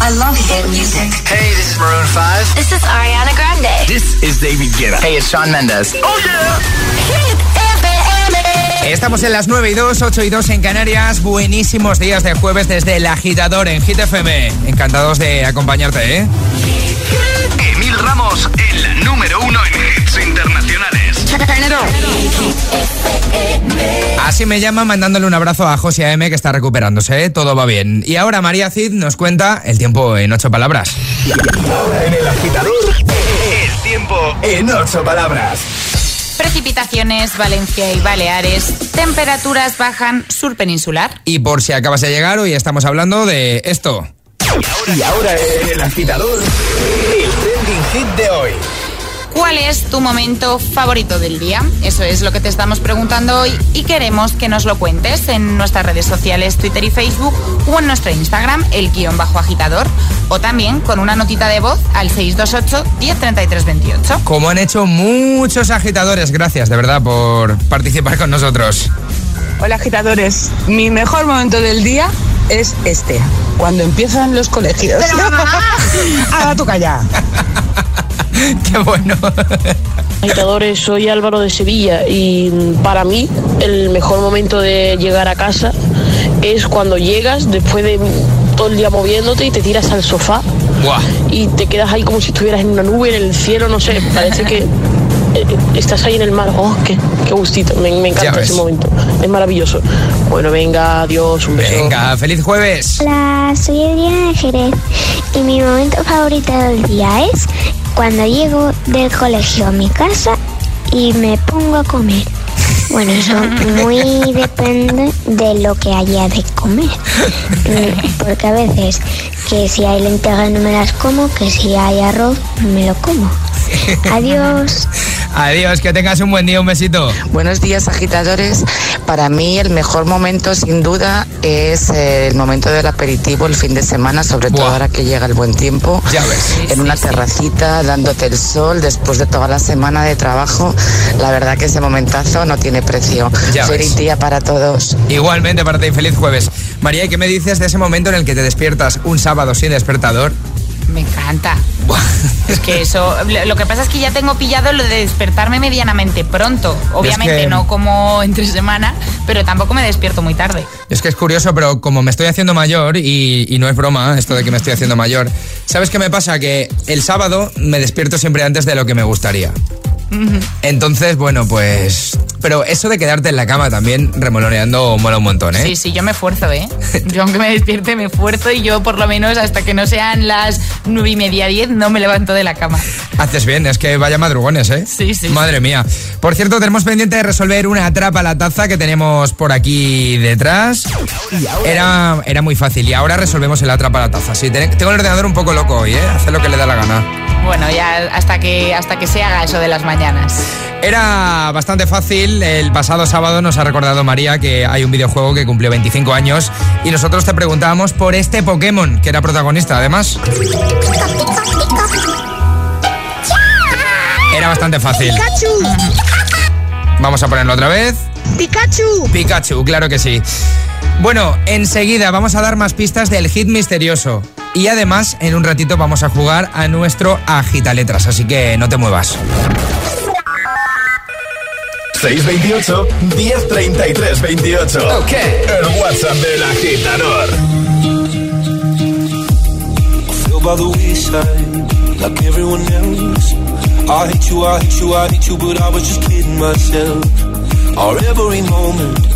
I love hit music. Hey, this is Maroon 5. This is Ariana Grande. This is David Guetta. Hey, it's Shawn Mendes. Oh yeah. Hit FM. Estamos en las 9 y 2, 8 y 2 en Canarias. Buenísimos días de jueves desde el agitador en Hit FM. Encantados de acompañarte, ¿eh? Emil Ramos, el número uno en hits internacionales. Así me llama mandándole un abrazo a José AM que está recuperándose, ¿eh? todo va bien. Y ahora María Cid nos cuenta el tiempo en ocho palabras. Ahora en el agitador, el tiempo en ocho palabras. Precipitaciones, Valencia y Baleares. Temperaturas bajan sur peninsular. Y por si acabas de llegar, hoy estamos hablando de esto. Y ahora en el agitador, el trending hit de hoy. ¿Cuál es tu momento favorito del día? Eso es lo que te estamos preguntando hoy y queremos que nos lo cuentes en nuestras redes sociales, Twitter y Facebook o en nuestro Instagram, el guion bajo agitador, o también con una notita de voz al 628 103328. Como han hecho muchos agitadores, gracias de verdad por participar con nosotros. Hola agitadores, mi mejor momento del día es este, cuando empiezan los colegios. Haga tu calla. Qué bueno. Agitadores, soy Álvaro de Sevilla y para mí el mejor momento de llegar a casa es cuando llegas después de todo el día moviéndote y te tiras al sofá Buah. y te quedas ahí como si estuvieras en una nube, en el cielo, no sé, parece que eh, estás ahí en el mar. Oh, qué, qué gustito, me, encanta ese momento, es maravilloso. Bueno, venga, adiós, un beso. Venga, feliz jueves. Hola, soy Adriana de Jerez y mi momento favorito del día es cuando llego del colegio a mi casa y me pongo a comer. Bueno, eso muy depende de lo que haya de comer. Mm, Porque a veces que si hay lentejas no me las como, que si hay arroz me lo como. Adiós. Adiós, que tengas un buen día, un besito. Buenos días, agitadores. Para mí el mejor momento, sin duda, es eh, el momento del aperitivo el fin de semana, sobre todo ahora que llega el buen tiempo. Ya ves. En una terracita, dándote el sol después de toda la semana de trabajo. La verdad que ese momentazo no tiene precio. Ya Feliz ves. día para todos. Igualmente para ti, feliz jueves. María, ¿y qué me dices de ese momento en el que te despiertas un sábado sin despertador? Me encanta. Es que eso, lo que pasa es que ya tengo pillado lo de despertarme medianamente pronto. Obviamente que- no como entre semana, pero tampoco me despierto muy tarde. Es que es curioso, pero como me estoy haciendo mayor, y, y no es broma esto de que me estoy haciendo mayor, ¿sabes qué me pasa? Que el sábado me despierto siempre antes de lo que me gustaría. Entonces, bueno, pues... Pero eso de quedarte en la cama también remoloneando mola un montón, ¿eh? Sí, sí, yo me esfuerzo, ¿eh? Yo aunque me despierte me esfuerzo y yo por lo menos hasta que no sean las nueve y media diez no me levanto de la cama. Haces bien, es que vaya madrugones, ¿eh? Sí, sí, Madre mía. Por cierto, tenemos pendiente de resolver una atrapa a la taza que tenemos por aquí detrás. Era, era muy fácil y ahora resolvemos el atrapa a la taza. Sí, ten- tengo el ordenador un poco loco hoy, ¿eh? Hacer lo que le da la gana. Bueno, ya hasta que, hasta que se haga eso de las mañanas. Era bastante fácil. El pasado sábado nos ha recordado María que hay un videojuego que cumplió 25 años y nosotros te preguntábamos por este Pokémon que era protagonista, además. Era bastante fácil. Vamos a ponerlo otra vez. Pikachu. Pikachu, claro que sí. Bueno, enseguida vamos a dar más pistas del hit misterioso. Y además, en un ratito vamos a jugar a nuestro Agita Letras, así que no te muevas. 628 1033 28. Ok. El WhatsApp del agitador. feel by the wayside like everyone else. I hate you, I hate you, I hate you, but I was just kidding myself. Our every moment,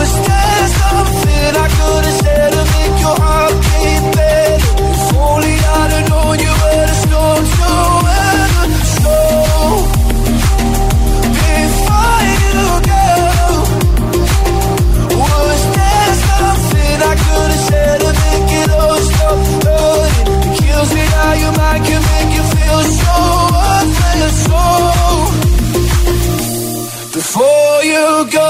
was there something I could have said to make your heart beat better? If only I'd have known you were the storm to weather. Before you go, was there something I could have said to make it all stop hurting? It kills me how your mind can make you feel so before you go.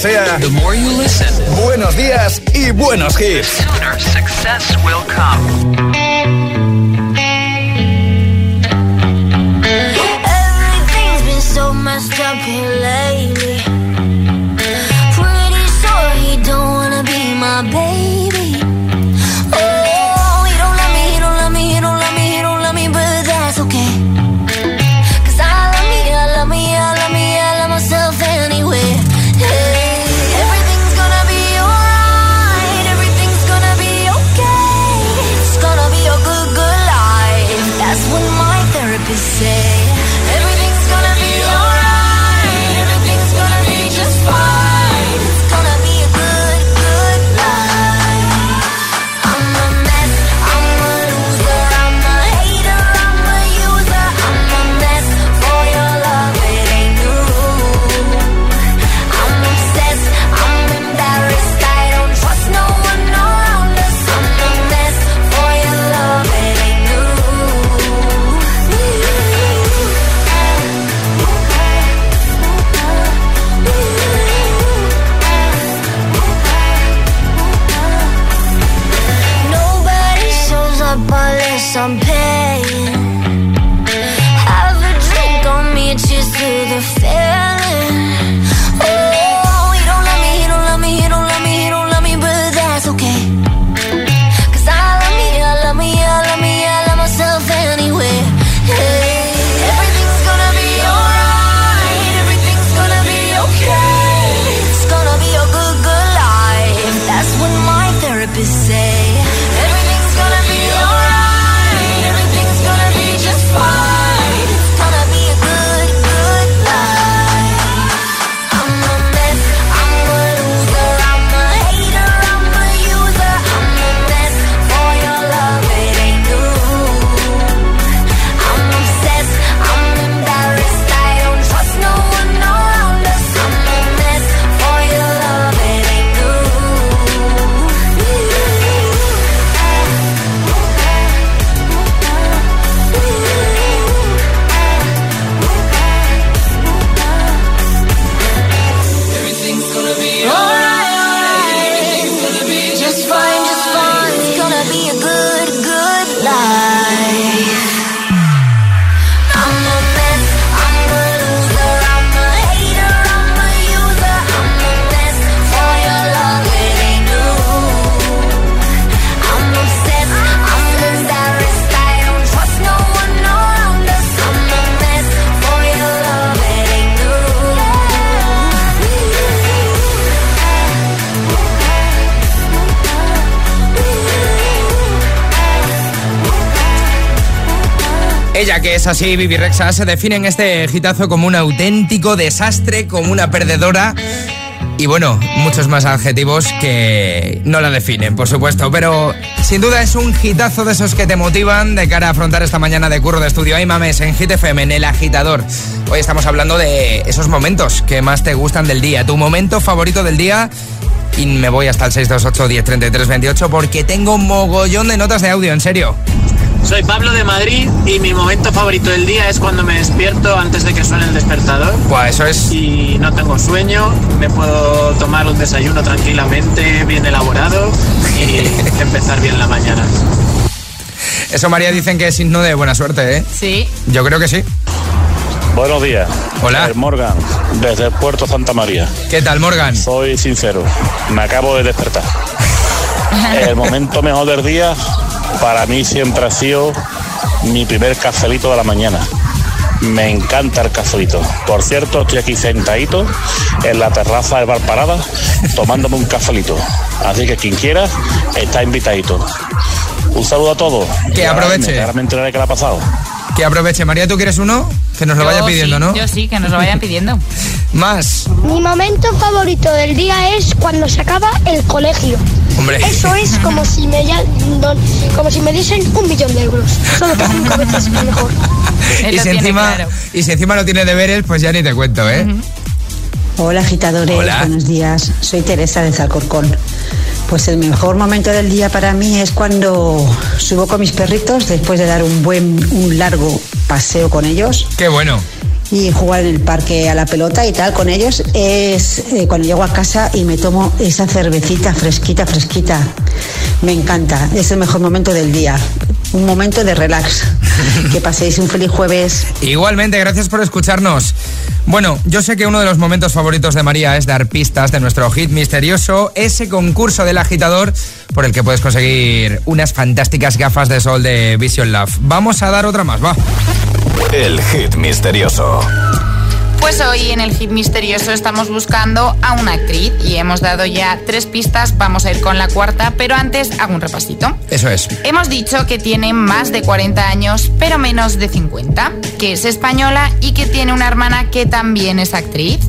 sea. Buenos días y buenos hits. Ella que es así, Vivi Rexa, se define en este gitazo como un auténtico desastre, como una perdedora. Y bueno, muchos más adjetivos que no la definen, por supuesto. Pero sin duda es un hitazo de esos que te motivan de cara a afrontar esta mañana de curro de estudio. Ay mames, en Hit FM, en El Agitador. Hoy estamos hablando de esos momentos que más te gustan del día. Tu momento favorito del día. Y me voy hasta el 628 1033 28 porque tengo un mogollón de notas de audio, en serio. Soy Pablo de Madrid y mi momento favorito del día es cuando me despierto antes de que suene el despertador. Buah, eso es. Y no tengo sueño, me puedo tomar un desayuno tranquilamente, bien elaborado y empezar bien la mañana. Eso, María, dicen que es signo de buena suerte, ¿eh? Sí. Yo creo que sí. Buenos días. Hola. Eh, Morgan, desde Puerto Santa María. ¿Qué tal, Morgan? Soy sincero, me acabo de despertar. El momento mejor del día para mí siempre ha sido mi primer cafelito de la mañana. Me encanta el cafelito. Por cierto, estoy aquí sentadito en la terraza del bar Parada tomándome un cafelito. Así que quien quiera está invitadito. Un saludo a todos. Que aproveche. me enteraré qué le ha pasado. Que aproveche. María, ¿tú quieres uno? Que nos lo vaya pidiendo, sí, ¿no? Yo sí, que nos lo vayan pidiendo. Más. Mi momento favorito del día es cuando se acaba el colegio. Hombre. Eso es como si me ya- no- como si me diesen un millón de euros. Solo que cinco veces mejor. Y si, encima, claro. y si encima no tiene deberes, pues ya ni te cuento, ¿eh? Hola agitadores, Hola. buenos días. Soy Teresa de Zalcorcón. Pues el mejor momento del día para mí es cuando subo con mis perritos después de dar un buen, un largo paseo con ellos Qué bueno. y jugar en el parque a la pelota y tal con ellos. Es eh, cuando llego a casa y me tomo esa cervecita fresquita, fresquita. Me encanta, es el mejor momento del día. Un momento de relax. Que paséis un feliz jueves. Igualmente, gracias por escucharnos. Bueno, yo sé que uno de los momentos favoritos de María es dar pistas de nuestro hit misterioso, ese concurso del agitador por el que puedes conseguir unas fantásticas gafas de sol de Vision Love. Vamos a dar otra más, va. El hit misterioso. Pues hoy en el hit misterioso estamos buscando a una actriz y hemos dado ya tres pistas, vamos a ir con la cuarta, pero antes hago un repasito. Eso es. Hemos dicho que tiene más de 40 años, pero menos de 50, que es española y que tiene una hermana que también es actriz.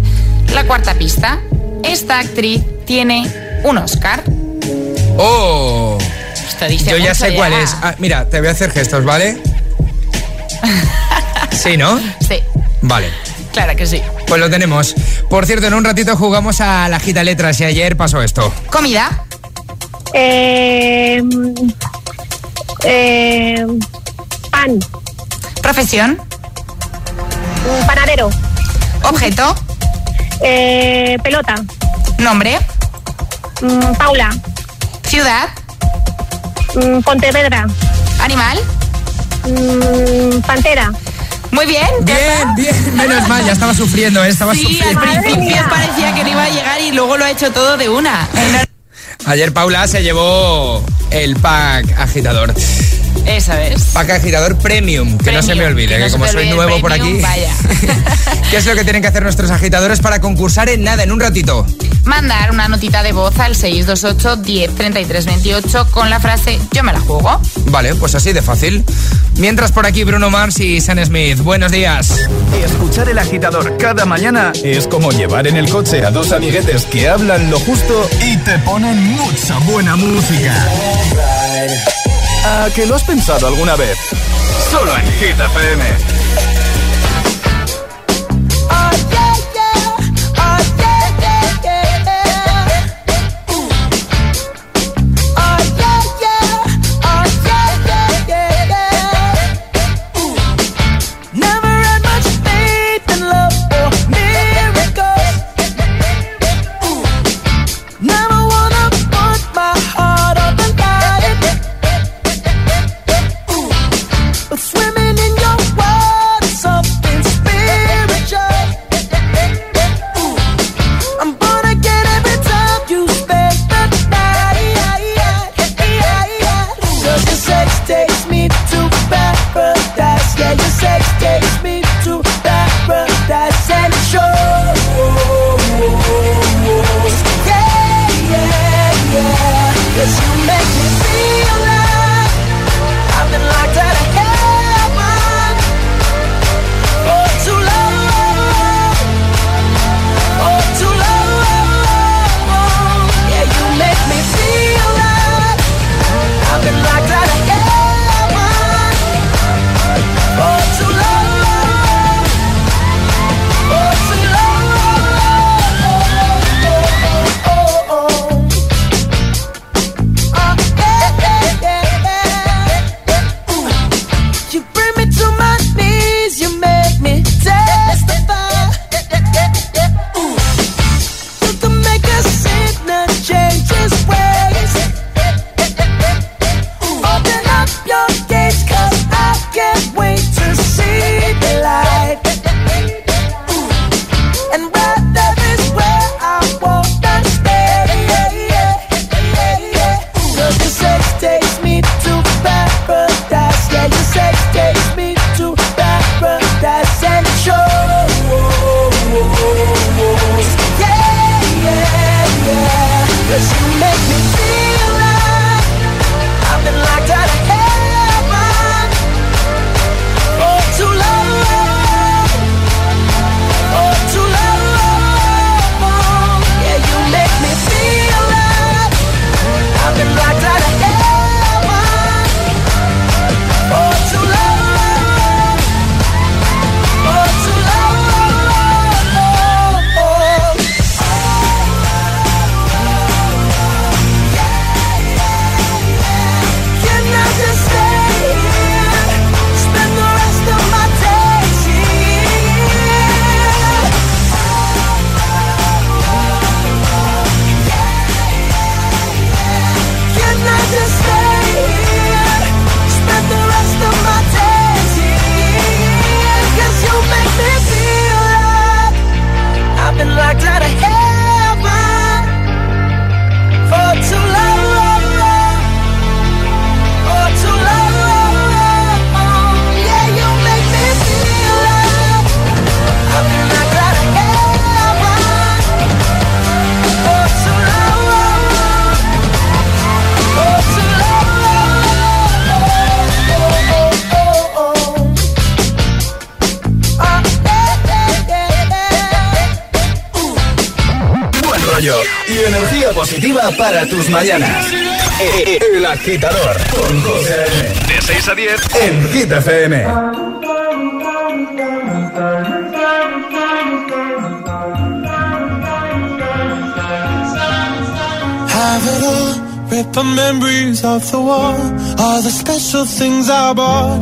La cuarta pista, esta actriz tiene un Oscar. ¡Oh! Esto dice Yo ya sé cuál es. Ah, mira, te voy a hacer gestos, ¿vale? Sí, ¿no? Sí, Vale. Claro que sí. Pues lo tenemos. Por cierto, en un ratito jugamos a la gita letras y ayer pasó esto. Comida, Eh, eh, pan, profesión, panadero, objeto, eh, pelota, nombre, mm, Paula, ciudad, mm, Pontevedra, animal. mm, pantera. Muy bien. Bien, está. bien. Menos mal, ya estaba sufriendo, ¿eh? Estaba Sí, al sufriendo. principio parecía que no iba a llegar y luego lo ha hecho todo de una. Ayer Paula se llevó el pack agitador. Eso es. Pack agitador premium, que no se me olvide, que no como soy nuevo por aquí. vaya. ¿Qué es lo que tienen que hacer nuestros agitadores para concursar en nada, en un ratito? Mandar una notita de voz al 628 10 33 28 con la frase Yo me la juego. Vale, pues así de fácil. Mientras por aquí Bruno Mars y Sam Smith. Buenos días. Escuchar el agitador cada mañana es como llevar en el coche a dos amiguetes que hablan lo justo y te ponen mucha buena música. ¿A que lo has pensado alguna vez? Solo en Hit FM. Agitador con José A.M. De 6 a 10. en Hit FM. Have it all, rip the memories of the war. All the special things I bought,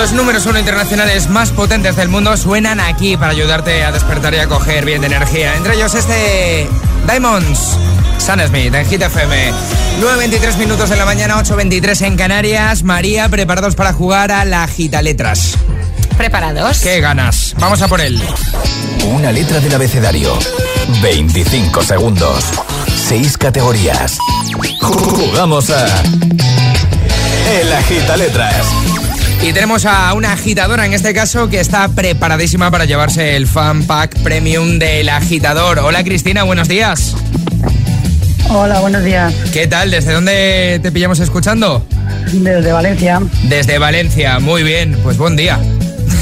Los números uno internacionales más potentes del mundo suenan aquí para ayudarte a despertar y a coger bien de energía. Entre ellos este Diamonds, Sam Smith en Hit FM. 9.23 minutos de la mañana, 8.23 en Canarias. María, preparados para jugar a la Gita Letras. ¿Preparados? ¿Qué ganas? Vamos a por él. Una letra del abecedario. 25 segundos. 6 categorías. Jugamos a. El Agita Letras. Y tenemos a una agitadora en este caso que está preparadísima para llevarse el fan pack premium del agitador. Hola Cristina, buenos días. Hola, buenos días. ¿Qué tal? ¿Desde dónde te pillamos escuchando? Desde Valencia. Desde Valencia, muy bien, pues buen día.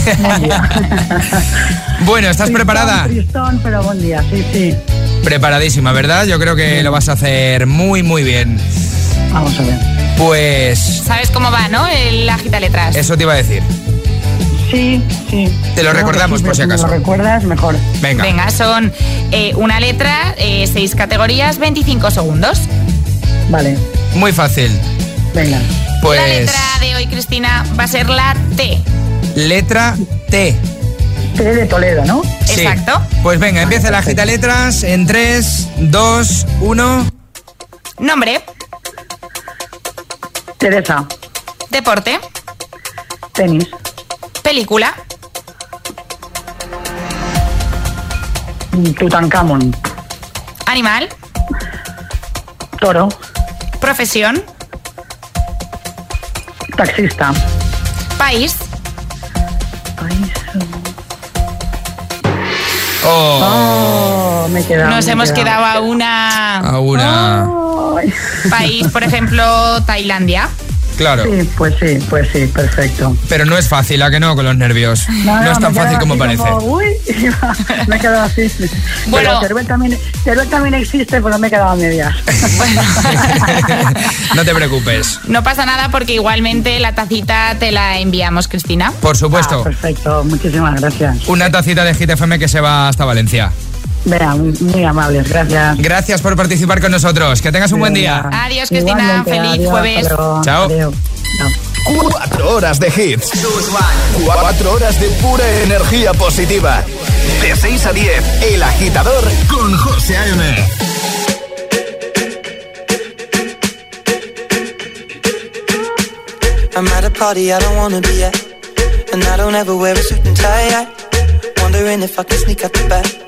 bueno, ¿estás preparada? Tristón, pero buen día, sí, sí. Preparadísima, ¿verdad? Yo creo que lo vas a hacer muy, muy bien. Vamos a ver. Pues ¿Sabes cómo va, no? El agita letras. eso te iba a decir. Sí, sí. Te lo Creo recordamos sí, por si acaso. Si lo recuerdas, mejor. Venga. Venga, son eh, una letra, eh, seis categorías, 25 segundos. Vale, Muy fácil. venga. Pues La letra de hoy, Cristina, va a ser la T. letra T. T de Toledo, ¿no? Sí. Exacto. Pues venga, empieza la agita letras en 3, 2, 1. Nombre, Teresa, deporte, tenis, película, Tutankamón, animal, toro, Profesión. Taxista. País. País. Oh. Oh, me he quedado. Nos me hemos quedado a una. A una. Ay. País, por ejemplo, Tailandia. Claro. Sí, pues sí, pues sí, perfecto. Pero no es fácil, ¿a que no? Con los nervios. No, es tan fácil como parece. uy, me he quedado así. Bueno. Pero Teruel también, Teruel también existe, pero me he quedado a medias. no te preocupes. No pasa nada porque igualmente la tacita te la enviamos, Cristina. Por supuesto. Ah, perfecto, muchísimas gracias. Una tacita de Hit FM que se va hasta Valencia. Vea, muy amables, gracias. Gracias por participar con nosotros. Que tengas un buen día. Adiós, Cristina. Igualmente, Feliz adiós, jueves. Chao. Adiós. Cuatro horas de hits. Cuatro horas de pura energía positiva. De 6 a 10, El Agitador con José A.M. I'm at a party I don't wanna be at. And I don't ever wear a suit and tie. I wondering if I can sneak out the back.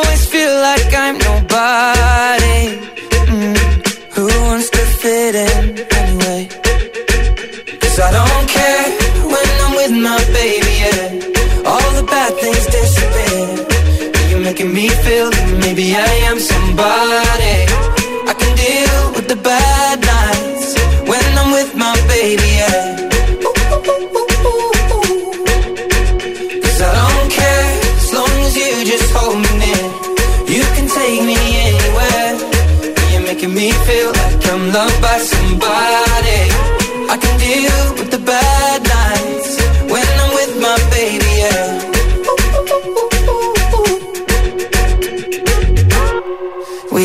My baby, yeah. All the bad things disappear. You're making me feel that maybe I am somebody. I can deal with the bad nights when I'm with my baby, yeah. Cause I don't care as long as you just hold me. You can take me anywhere. You're making me feel like I'm loved by somebody.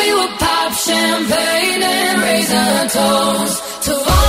We would pop champagne and raise a toast to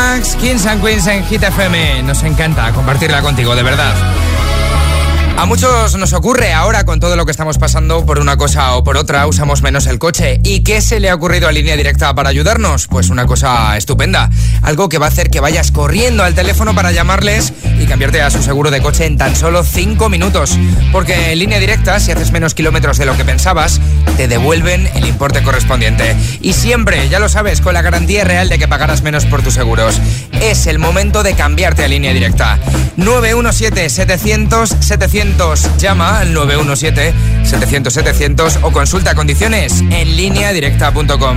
Max, Kings and Queens en Hit FM. Nos encanta compartirla contigo, de verdad. A muchos nos ocurre ahora con todo lo que estamos pasando por una cosa o por otra, usamos menos el coche. ¿Y qué se le ha ocurrido a línea directa para ayudarnos? Pues una cosa estupenda. Algo que va a hacer que vayas corriendo al teléfono para llamarles y cambiarte a su seguro de coche en tan solo 5 minutos. Porque en línea directa, si haces menos kilómetros de lo que pensabas, te devuelven el importe correspondiente. Y siempre, ya lo sabes, con la garantía real de que pagarás menos por tus seguros. Es el momento de cambiarte a línea directa. 917-700-700. Llama al 917-700-700 o consulta condiciones en línea directa.com.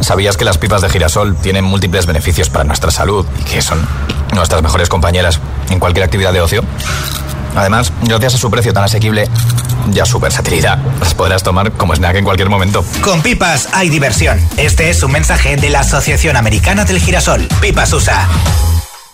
¿Sabías que las pipas de girasol tienen múltiples beneficios para nuestra salud y que son nuestras mejores compañeras en cualquier actividad de ocio? Además, gracias a su precio tan asequible y a su versatilidad, las podrás tomar como snack en cualquier momento. Con pipas hay diversión. Este es un mensaje de la Asociación Americana del Girasol. Pipas USA.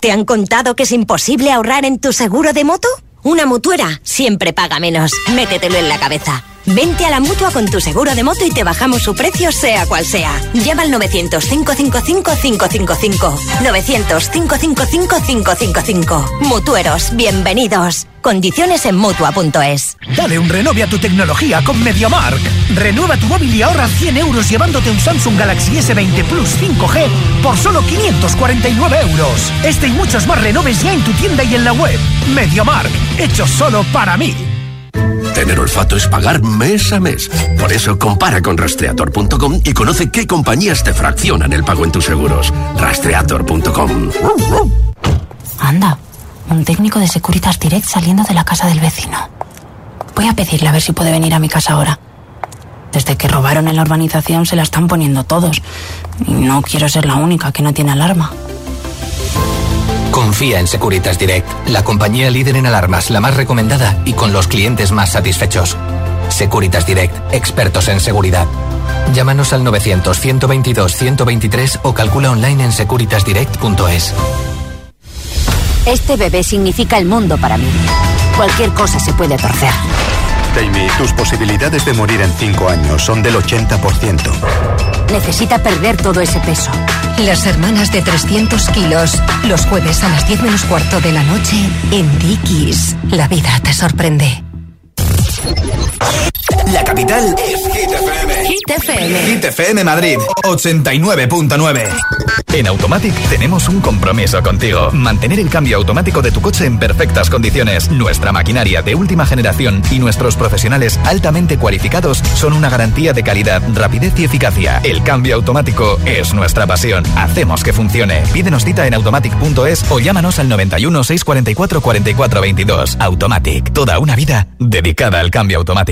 ¿Te han contado que es imposible ahorrar en tu seguro de moto? Una mutuera siempre paga menos. Métetelo en la cabeza. Vente a la mutua con tu seguro de moto y te bajamos su precio, sea cual sea. Llama al 900-555-555. 900-555-555. Mutueros, bienvenidos. Condiciones en mutua.es. Dale un renove a tu tecnología con MediaMark. Renueva tu móvil y ahorra 100 euros llevándote un Samsung Galaxy S20 Plus 5G por solo 549 euros. Este y muchos más renoves ya en tu tienda y en la web. MediaMark, hecho solo para mí. Tener olfato es pagar mes a mes. Por eso compara con rastreator.com y conoce qué compañías te fraccionan el pago en tus seguros. Rastreator.com. Anda, un técnico de Securitas Direct saliendo de la casa del vecino. Voy a pedirle a ver si puede venir a mi casa ahora. Desde que robaron en la urbanización se la están poniendo todos. Y no quiero ser la única que no tiene alarma. Confía en Securitas Direct, la compañía líder en alarmas, la más recomendada y con los clientes más satisfechos. Securitas Direct, expertos en seguridad. Llámanos al 900-122-123 o calcula online en securitasdirect.es. Este bebé significa el mundo para mí. Cualquier cosa se puede torcer. Jamie, tus posibilidades de morir en 5 años son del 80%. Necesita perder todo ese peso. Las hermanas de 300 kilos. Los jueves a las 10 menos cuarto de la noche en Dickies. La vida te sorprende. La capital es Hit FM. Hit FM. Hit FM Madrid 89.9. En Automatic tenemos un compromiso contigo. Mantener el cambio automático de tu coche en perfectas condiciones. Nuestra maquinaria de última generación y nuestros profesionales altamente cualificados son una garantía de calidad, rapidez y eficacia. El cambio automático es nuestra pasión. Hacemos que funcione. Pídenos cita en automatic.es o llámanos al 91 644 44 22. Automatic. Toda una vida dedicada al cambio automático.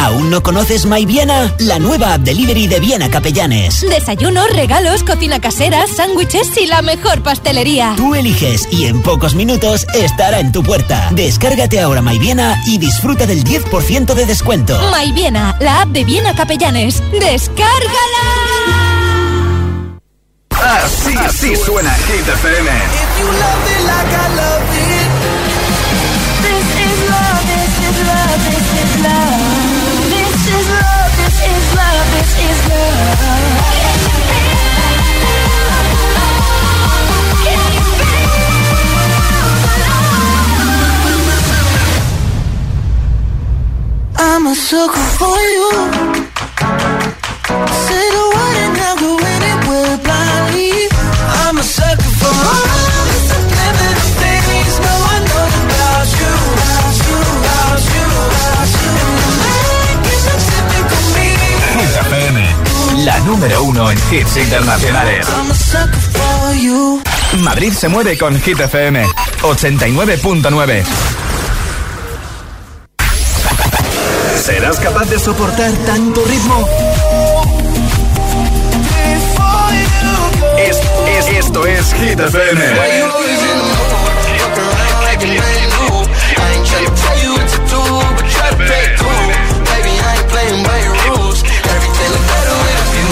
¿Aún no conoces My Viena? La nueva app delivery de Viena Capellanes. Desayunos, regalos, cocina casera, sándwiches y la mejor pastelería. Tú eliges y en pocos minutos estará en tu puerta. Descárgate ahora My Viena y disfruta del 10% de descuento. My Viena, la app de Viena Capellanes. ¡Descárgala! Así, así suena Hit FM. For you. Go anywhere blindly. I'm a sucker for all la número uno en hits internacionales. Madrid se mueve con Hit FM 89.9. ¿Serás capaz de soportar tanto ritmo? Es, es- esto es Hit FM.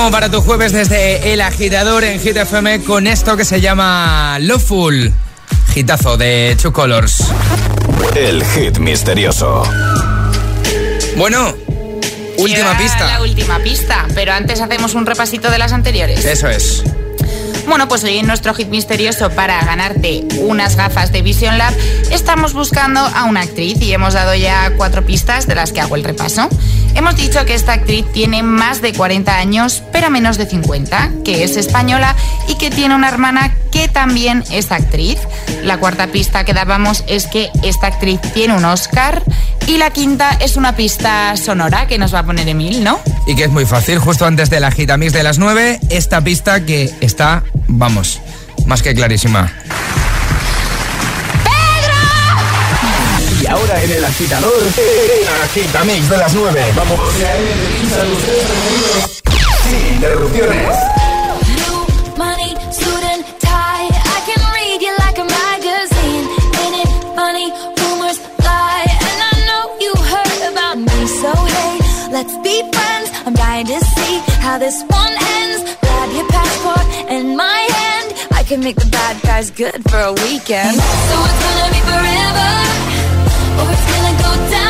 ritmo para tu jueves desde El Agitador en Hit FM con esto que se llama Loveful. Gitazo de Two Colors. El hit misterioso. Bueno, última pista. La última pista, pero antes hacemos un repasito de las anteriores. Eso es. Bueno, pues hoy en nuestro hit misterioso para ganarte unas gafas de Vision Lab estamos buscando a una actriz y hemos dado ya cuatro pistas de las que hago el repaso. Hemos dicho que esta actriz tiene más de 40 años, pero menos de 50, que es española y que tiene una hermana que también es actriz. La cuarta pista que dábamos es que esta actriz tiene un Oscar. Y la quinta es una pista sonora que nos va a poner Emil, ¿no? Y que es muy fácil, justo antes de la gita mix de las 9, esta pista que está, vamos, más que clarísima. hora en el agitador, en Agitamix de las 9. Vamos. Sin interrupciones. Let's be friends. I'm dying to see how this one ends. Grab your passport and my hand. I can make the bad guys good for a weekend. So it's gonna be forever. Oh, it's gonna go down.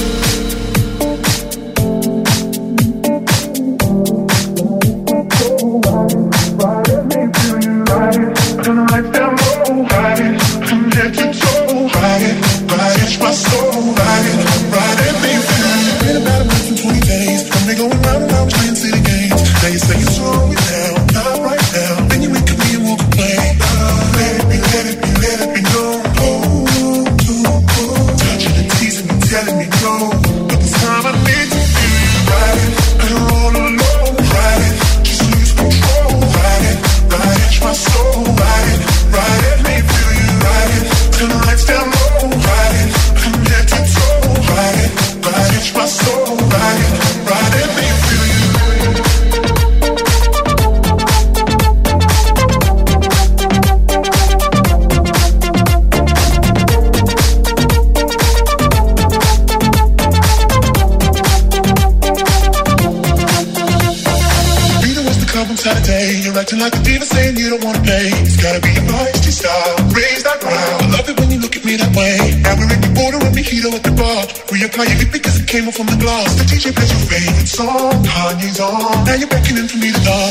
rain and song, honey's on. Now you're beckoning for me to love.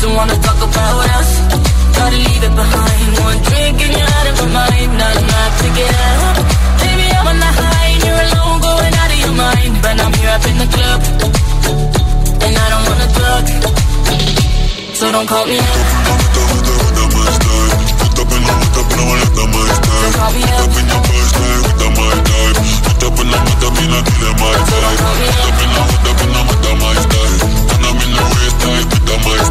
Don't wanna talk about us. Gotta leave it behind. One drink and you're out of my mind. Not enough to get up. Baby, I'm on the high and you're alone, going out of your mind. But I'm here up in the club, and I don't wanna talk. So don't call me up. Don't call me up. Don't call me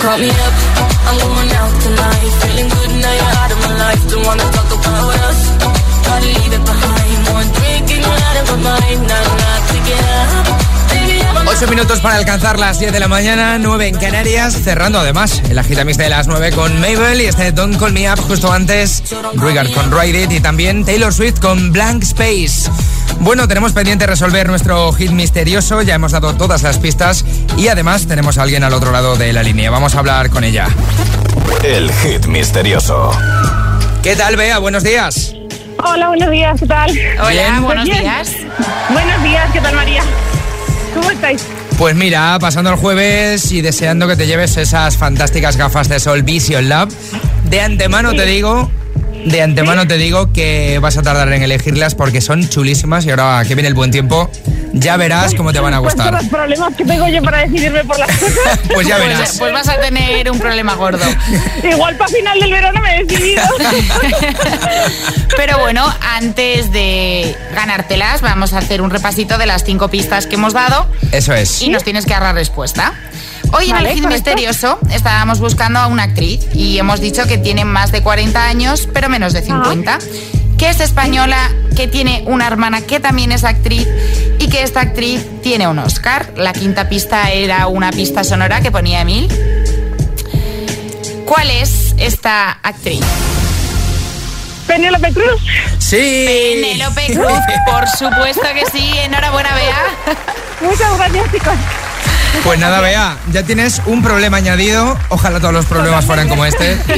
Call me up, I'm going out tonight. Feeling good now you're out of my life. Don't wanna talk about us. Leave it behind. One drink and you're out of my mind. Not enough to get up. Baby, I'm on 8 minutos para alcanzar las 10 de la mañana, 9 en Canarias, cerrando además el agitamix de las 9 con Mabel y este Don't Call Me Up justo antes, Rigard con Ride It y también Taylor Swift con Blank Space. Bueno, tenemos pendiente resolver nuestro hit misterioso, ya hemos dado todas las pistas y además tenemos a alguien al otro lado de la línea. Vamos a hablar con ella. El hit misterioso. ¿Qué tal, Bea? Buenos días. Hola, buenos días, ¿qué tal? Hola, Bien. buenos Bien. días. Buenos días, ¿qué tal María? ¿Cómo estáis? Pues mira, pasando el jueves y deseando que te lleves esas fantásticas gafas de sol Vision Lab. De antemano te digo, de antemano te digo que vas a tardar en elegirlas porque son chulísimas y ahora que viene el buen tiempo, ya verás cómo te van a Pues son gustar. los problemas que tengo yo para decidirme por las cosas. Pues ya Pues, verás. pues vas a tener un problema gordo. Igual para final del verano me he decidido. Pero bueno, antes de ganártelas, vamos a hacer un repasito de las cinco pistas que hemos dado Eso es. y nos tienes que dar la respuesta. Hoy en el correcto. misterioso estábamos buscando a una actriz y hemos dicho que tiene más de 40 años, pero menos de 50. Que es española, que tiene una hermana que también es actriz y que esta actriz tiene un Oscar. La quinta pista era una pista sonora que ponía Emil. ¿Cuál es esta actriz? Penélope Cruz. Sí. Penélope Cruz, por supuesto que sí. Enhorabuena, Bea. Muchas gracias, chicos. Pues nada, Bea, ya tienes un problema añadido. Ojalá todos los problemas fueran como este.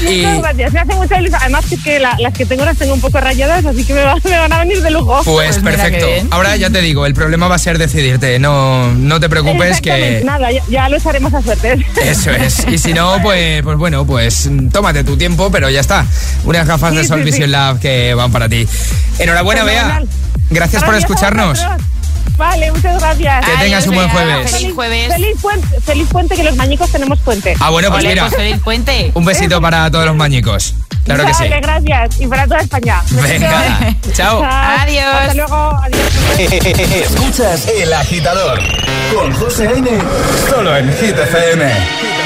Y Muchas gracias, me hace mucha ilusión. Además es que la- las que tengo las tengo un poco rayadas, así que me, va- me van a venir de lujo. Pues, mira perfecto. Ahora ya te digo, el problema va a ser decidirte. No, no te preocupes que... Nada, ya, ya lo echaremos a suerte. Eso es. Y si no, pues, pues bueno, pues tómate tu tiempo, pero ya está. Unas gafas de Sol sí, sí. Vision Lab que van para ti. Enhorabuena, Bea. Gracias por escucharnos. Vale, muchas gracias. Que tengas un buen jueves. Feliz jueves. Feliz puente, feliz puente, que los mañicos tenemos puente. Ah, bueno, pues mira. pues feliz puente. Un besito para todos los mañicos. Claro que sí. Gracias. Y para toda España. Venga, chao. Adiós. Hasta luego. Adiós. Escuchas El Agitador con José A.M. Solo en Hit FM.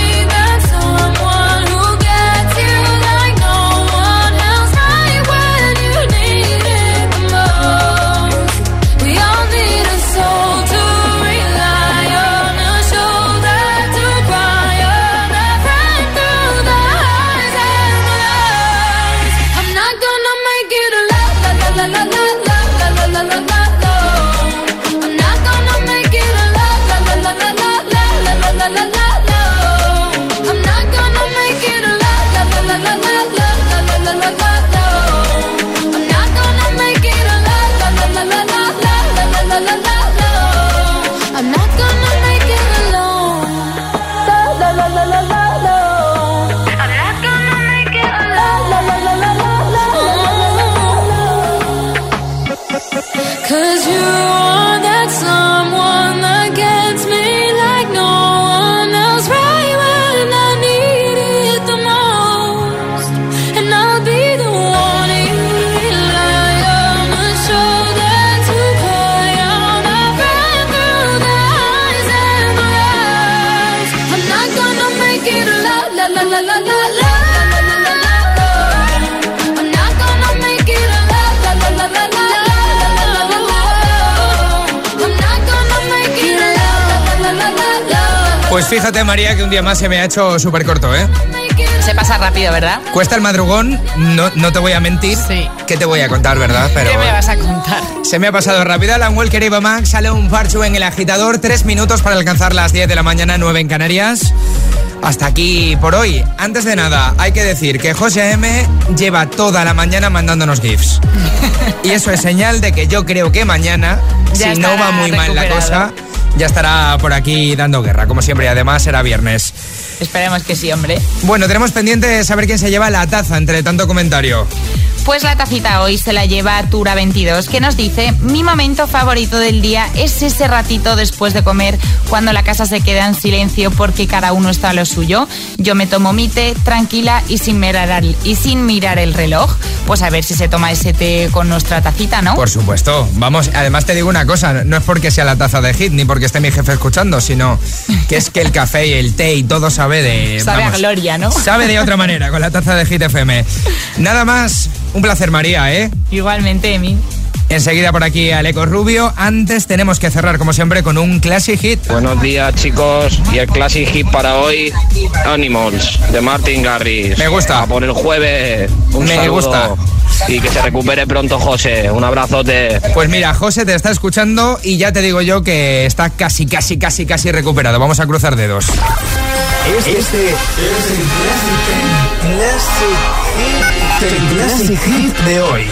fíjate, María, que un día más se me ha hecho súper corto, ¿eh? Se pasa rápido, ¿verdad? Cuesta el madrugón, no, no te voy a mentir. ¿Qué te voy a contar, verdad? Pero ¿Qué me vas a contar? se me ha pasado rápido. Alan Walker y Max sale un parcho en el agitador. Tres minutos para alcanzar las 10 de la mañana, 9 en Canarias. Hasta aquí por hoy. Antes de nada, hay que decir que José M lleva toda la mañana mandándonos GIFs. y eso es señal de que yo creo que mañana, Ya si no va muy mal la cosa, ya estará por aquí dando guerra, como siempre. Y además será viernes. Esperemos que sí, hombre. Bueno, tenemos pendiente saber quién se lleva la taza entre tanto comentario. Pues la tacita hoy se la lleva Tura22, que nos dice, mi momento favorito del día es ese ratito después de comer, cuando la casa se queda en silencio porque cada uno está a lo suyo. Yo me tomo mi té tranquila y sin mirar el, y sin mirar el reloj. Pues a ver si se toma ese té con nuestra tacita, ¿no? Por supuesto. Vamos, además te digo una cosa, no es porque sea la taza de hit ni porque esté mi jefe escuchando, sino que es que el café y el té y todo sabe de... Sabe a gloria, ¿no? Sabe de otra manera con la taza de Hit FM. Nada más, un placer María, ¿eh? Igualmente, Emi. Enseguida por aquí Aleco Rubio. Antes tenemos que cerrar, como siempre, con un Classic Hit. Buenos días chicos y el Classic Hit para hoy Animals de Martin Garrix. Me gusta. A por el jueves. Un Me saludo. gusta. Y que se recupere pronto José. Un abrazote. Pues mira, José te está escuchando y ya te digo yo que está casi, casi, casi, casi recuperado. Vamos a cruzar dedos. Este, es el Classic, el Classic Hit de hoy.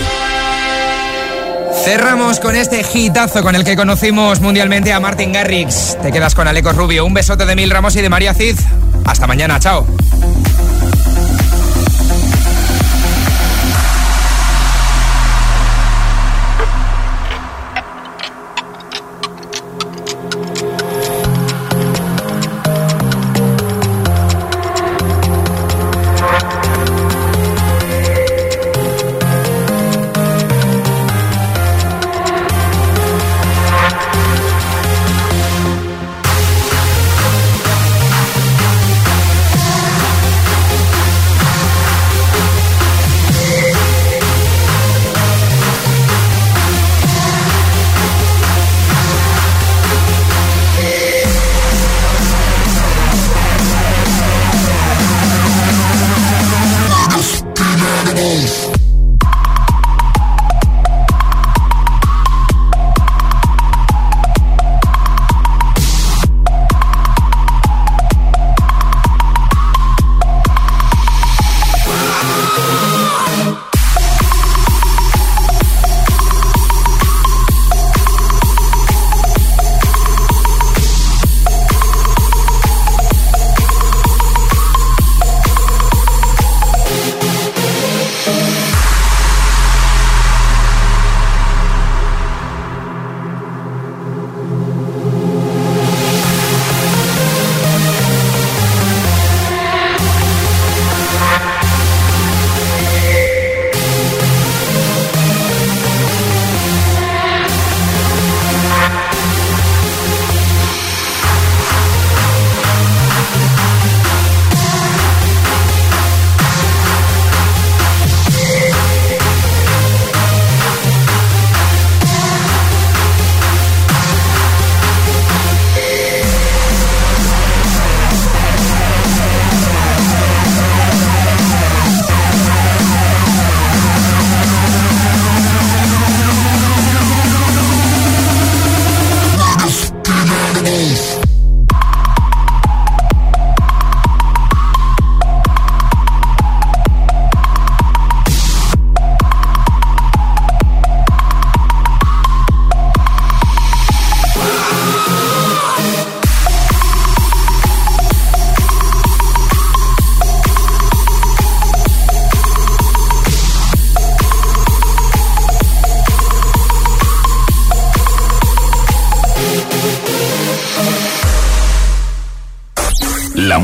Cerramos con este hitazo con el que conocimos mundialmente a Martin Garrix. Te quedas con Aleco Rubio. Un besote de Mil Ramos y de María Cid. Hasta mañana, chao.